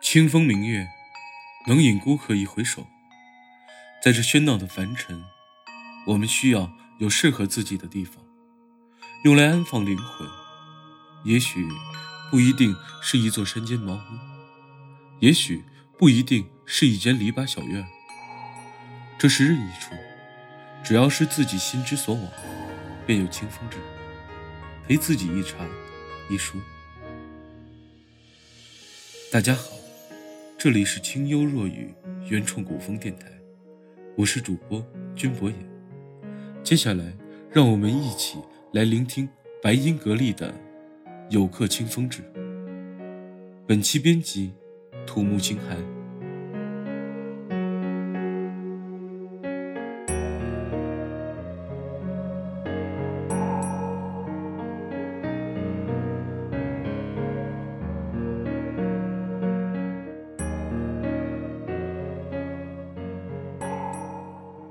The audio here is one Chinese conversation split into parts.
清风明月，能引孤客一回首。在这喧闹的凡尘，我们需要有适合自己的地方，用来安放灵魂。也许不一定是一座山间茅屋，也许不一定是一间篱笆小院。这是任意处，只要是自己心之所往，便有清风至，陪自己一茶一书。大家好，这里是清幽若雨原创古风电台，我是主播君博言。接下来，让我们一起来聆听白音格力的《有客清风至》。本期编辑：土木清寒。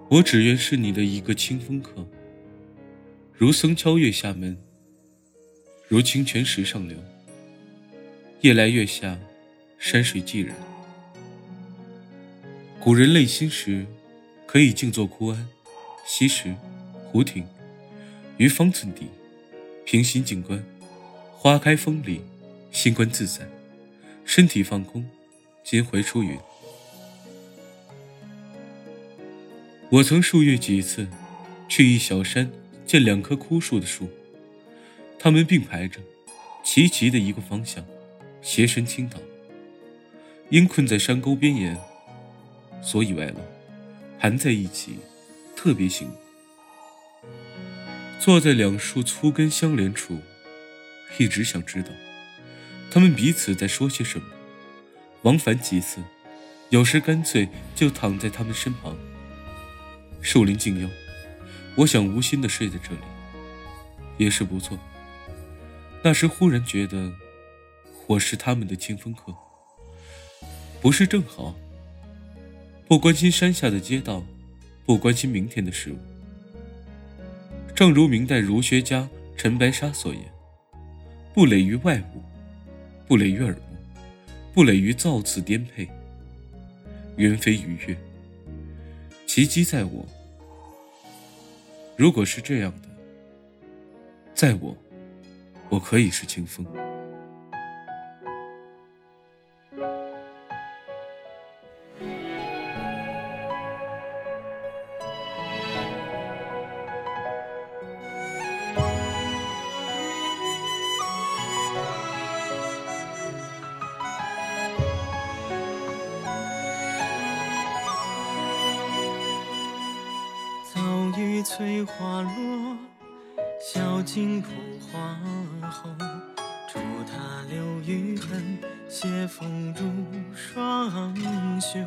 我只愿是你的一个清风客，如僧敲月下门，如清泉石上流。夜来月下，山水寂然。古人累心时，可以静坐枯庵、溪石、湖亭，于方寸地，平心静观，花开风里，心观自在，身体放空，襟怀出云。我曾数月几次，去一小山见两棵枯树的树，它们并排着，齐齐的一个方向，斜身倾倒。因困在山沟边沿，所以歪了，盘在一起，特别醒目。坐在两树粗根相连处，一直想知道，他们彼此在说些什么。往返几次，有时干脆就躺在他们身旁。树林静幽，我想无心的睡在这里，也是不错。那时忽然觉得，我是他们的清风客，不是正好？不关心山下的街道，不关心明天的事物。正如明代儒学家陈白沙所言：“不累于外物，不累于耳目，不累于造次颠沛，缘非鱼跃。其机在我。”如果是这样的，在我，我可以是清风。翠花落，小径铺花后。初踏流玉痕，斜风入双袖。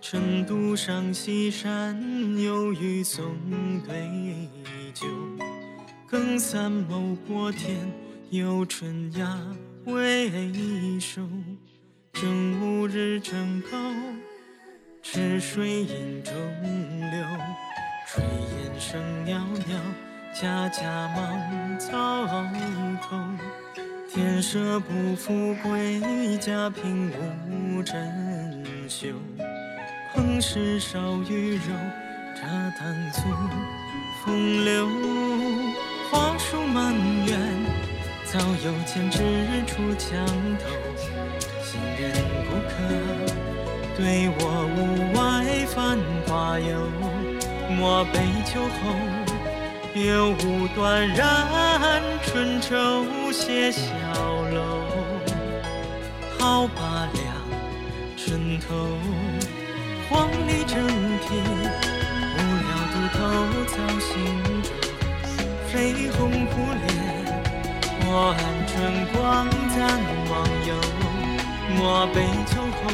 晨读上西山，有雨送对酒。更三眸过天，有春芽未收。正午日正高，池水映中流。炊烟声袅袅，家家忙早头。天设不富贵，家贫无珍馐。烹食少鱼肉，茶汤醋风流。花树满园，早有千枝出墙头。行人不可对我屋外繁华游。莫悲秋后，有无断然春愁写小楼。好罢了，春头黄鹂正啼，不料独头造新舟。绯红扑脸，我暗春光暂忘忧。莫悲秋后，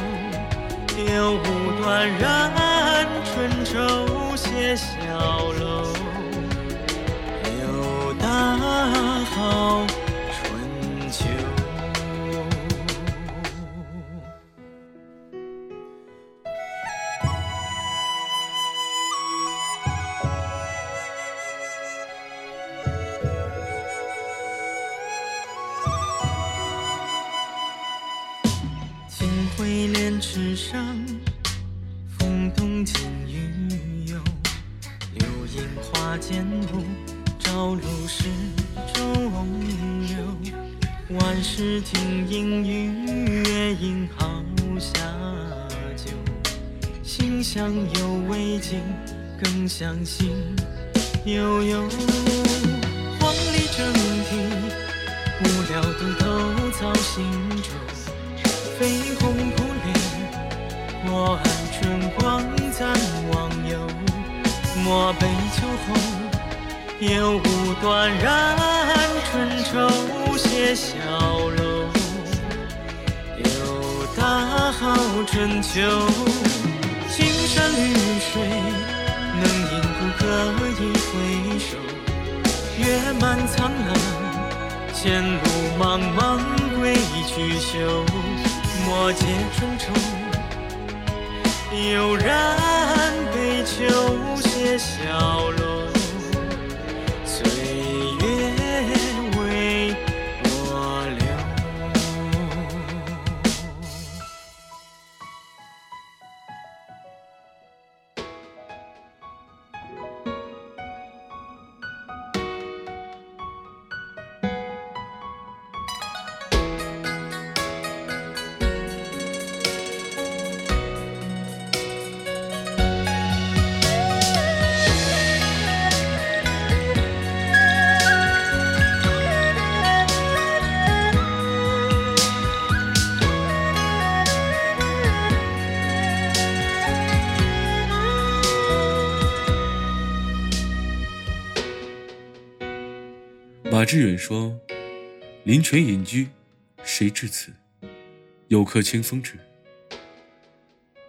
柳无断染春愁。写小楼，柳大好池上，风动金鱼游，流萤花间舞，朝露始中流。万事听音雨，月影好下酒。心香犹未尽，更相信悠悠。黄鹂正啼，无聊独头草新洲。绯红扑脸，过岸春光暂忘忧。莫悲秋后，有无断然春愁。写小楼，又大好春秋。青山绿水，能饮不可以回首。月满苍蓝，前路茫茫归去休。莫借春愁，悠然杯酒，写小楼。马致远说：“林泉隐居，谁至此？有客清风至。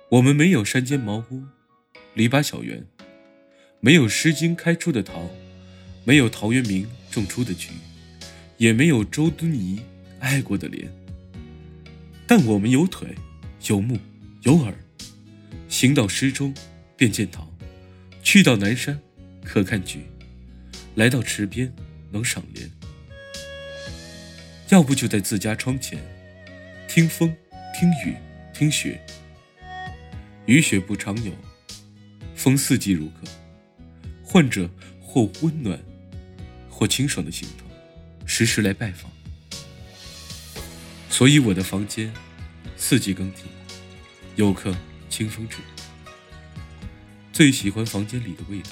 我们没有山间茅屋、篱笆小园，没有《诗经》开出的桃，没有陶渊明种出的菊，也没有周敦颐爱过的莲。但我们有腿，有目，有耳，行到诗中，便见桃；去到南山，可看菊；来到池边。”能赏莲，要不就在自家窗前，听风，听雨，听雪。雨雪不常有，风四季如歌。患者或温暖，或清爽的行头，时时来拜访。所以我的房间，四季更替，有客清风至。最喜欢房间里的味道，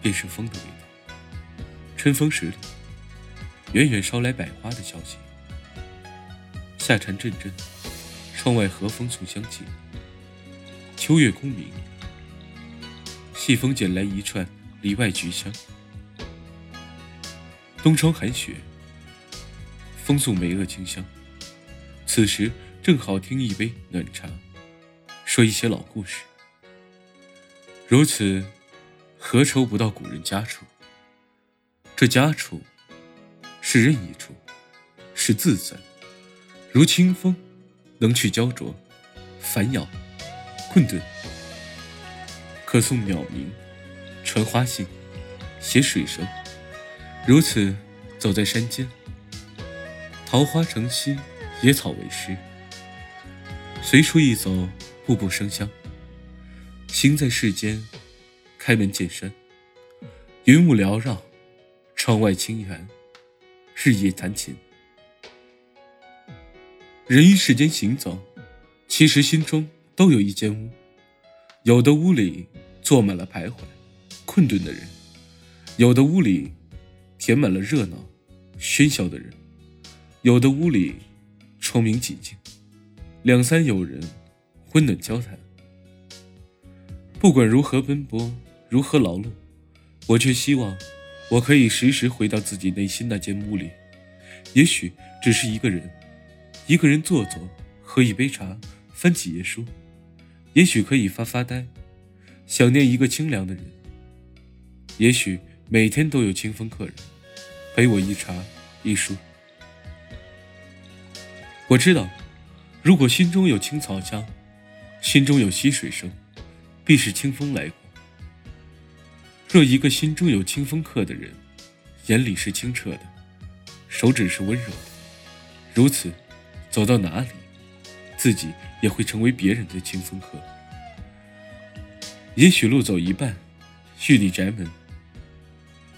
便是风的味道。春风十里，远远捎来百花的消息。夏蝉阵阵，窗外和风送香气。秋月空明，细风捡来一串里外菊香。东窗寒雪，风送梅萼清香。此时正好听一杯暖茶，说一些老故事。如此，何愁不到古人家处？这家处，是任意处，是自在，如清风，能去焦灼、烦扰、困顿，可送鸟鸣，传花信，写水声。如此，走在山间，桃花成溪，野草为师，随处一走，步步生香。行在世间，开门见山，云雾缭绕。窗外清远，日夜弹琴。人于世间行走，其实心中都有一间屋。有的屋里坐满了徘徊、困顿的人；有的屋里填满了热闹、喧嚣的人；有的屋里窗明几净，两三友人温暖交谈。不管如何奔波，如何劳碌，我却希望。我可以时时回到自己内心那间屋里，也许只是一个人，一个人坐坐，喝一杯茶，翻几页书；也许可以发发呆，想念一个清凉的人；也许每天都有清风客人，陪我一茶一书。我知道，如果心中有青草香，心中有溪水声，必是清风来过。若一个心中有清风客的人，眼里是清澈的，手指是温柔的，如此，走到哪里，自己也会成为别人的清风客。也许路走一半，玉立宅门，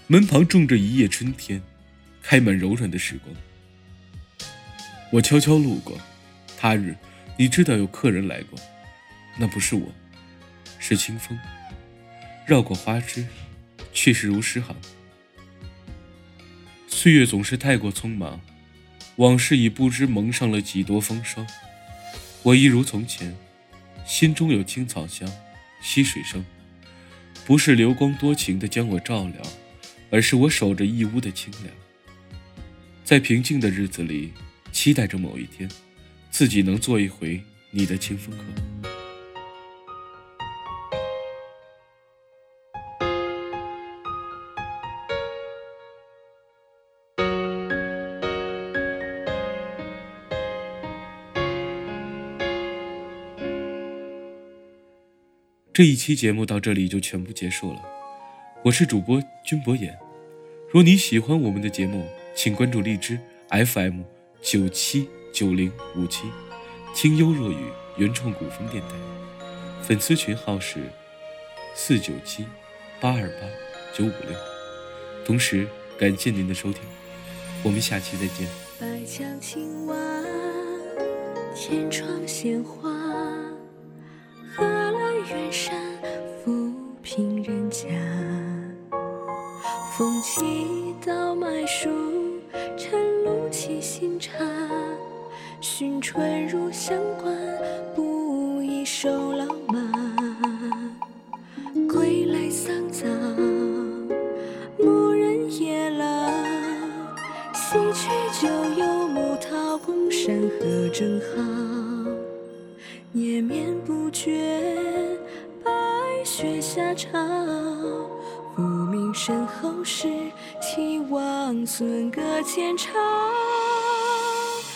门旁种着一叶春天，开满柔软的时光。我悄悄路过，他日你知道有客人来过，那不是我，是清风。绕过花枝，却是如诗行。岁月总是太过匆忙，往事已不知蒙上了几多风霜。我一如从前，心中有青草香，溪水声。不是流光多情的将我照料，而是我守着一屋的清凉。在平静的日子里，期待着某一天，自己能做一回你的清风客。这一期节目到这里就全部结束了，我是主播君博言。若你喜欢我们的节目，请关注荔枝 FM 九七九零五七，清幽若雨原创古风电台，粉丝群号是四九七八二八九五六。同时感谢您的收听，我们下期再见。白墙青瓦，天窗鲜花。桑枣，牧人夜老。西去旧游牧桃，宫山河正好，念绵不绝。白雪下潮，复命身后事，替王孙歌前朝。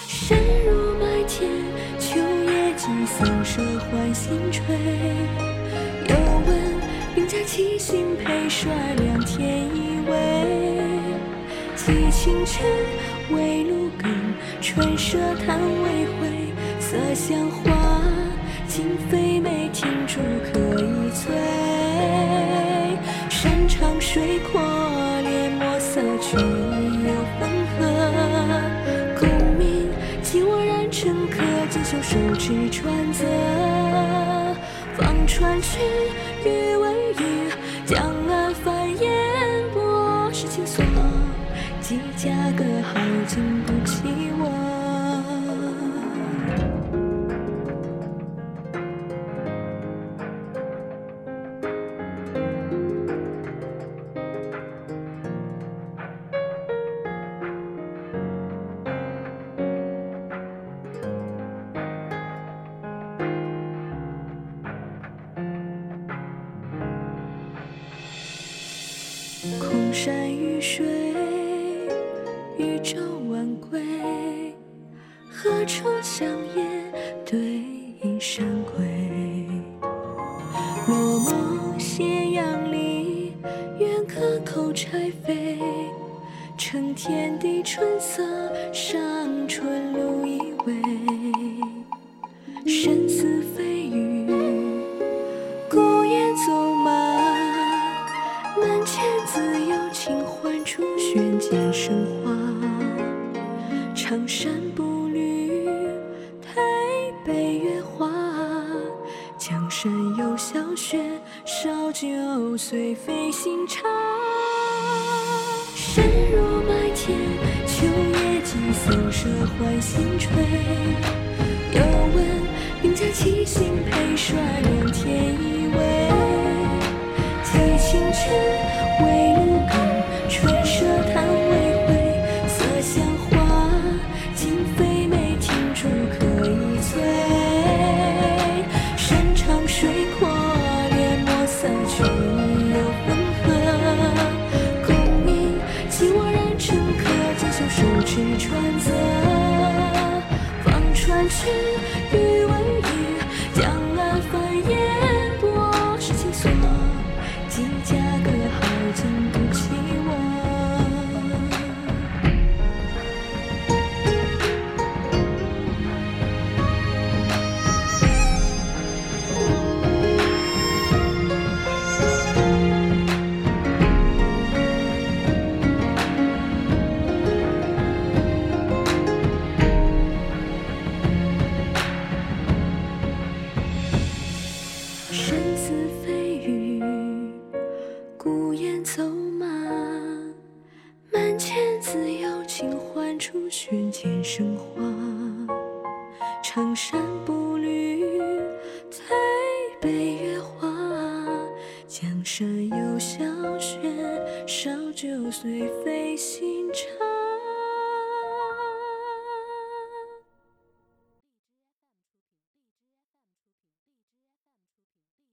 深入麦田，秋叶几僧舍换新炊。七星配帅，两天一位。寄清晨，微露更，春舍叹未回，色香花。今非美，听竹可以醉。山长水阔，连墨色俱有分合。功名寄我染成客，锦绣手持传泽。放船去，几家歌号，经不起我。空山雨水，舟晚归。何处香烟对影山归？落寞斜阳里，远客口柴扉。承天地春色，上春露一偎。身似飞羽，孤雁长衫步履，推杯月华。江山有小雪，烧酒随飞行茶。深入麦田，秋叶几僧舍换新炊。又闻云家七星配帅，两似飞。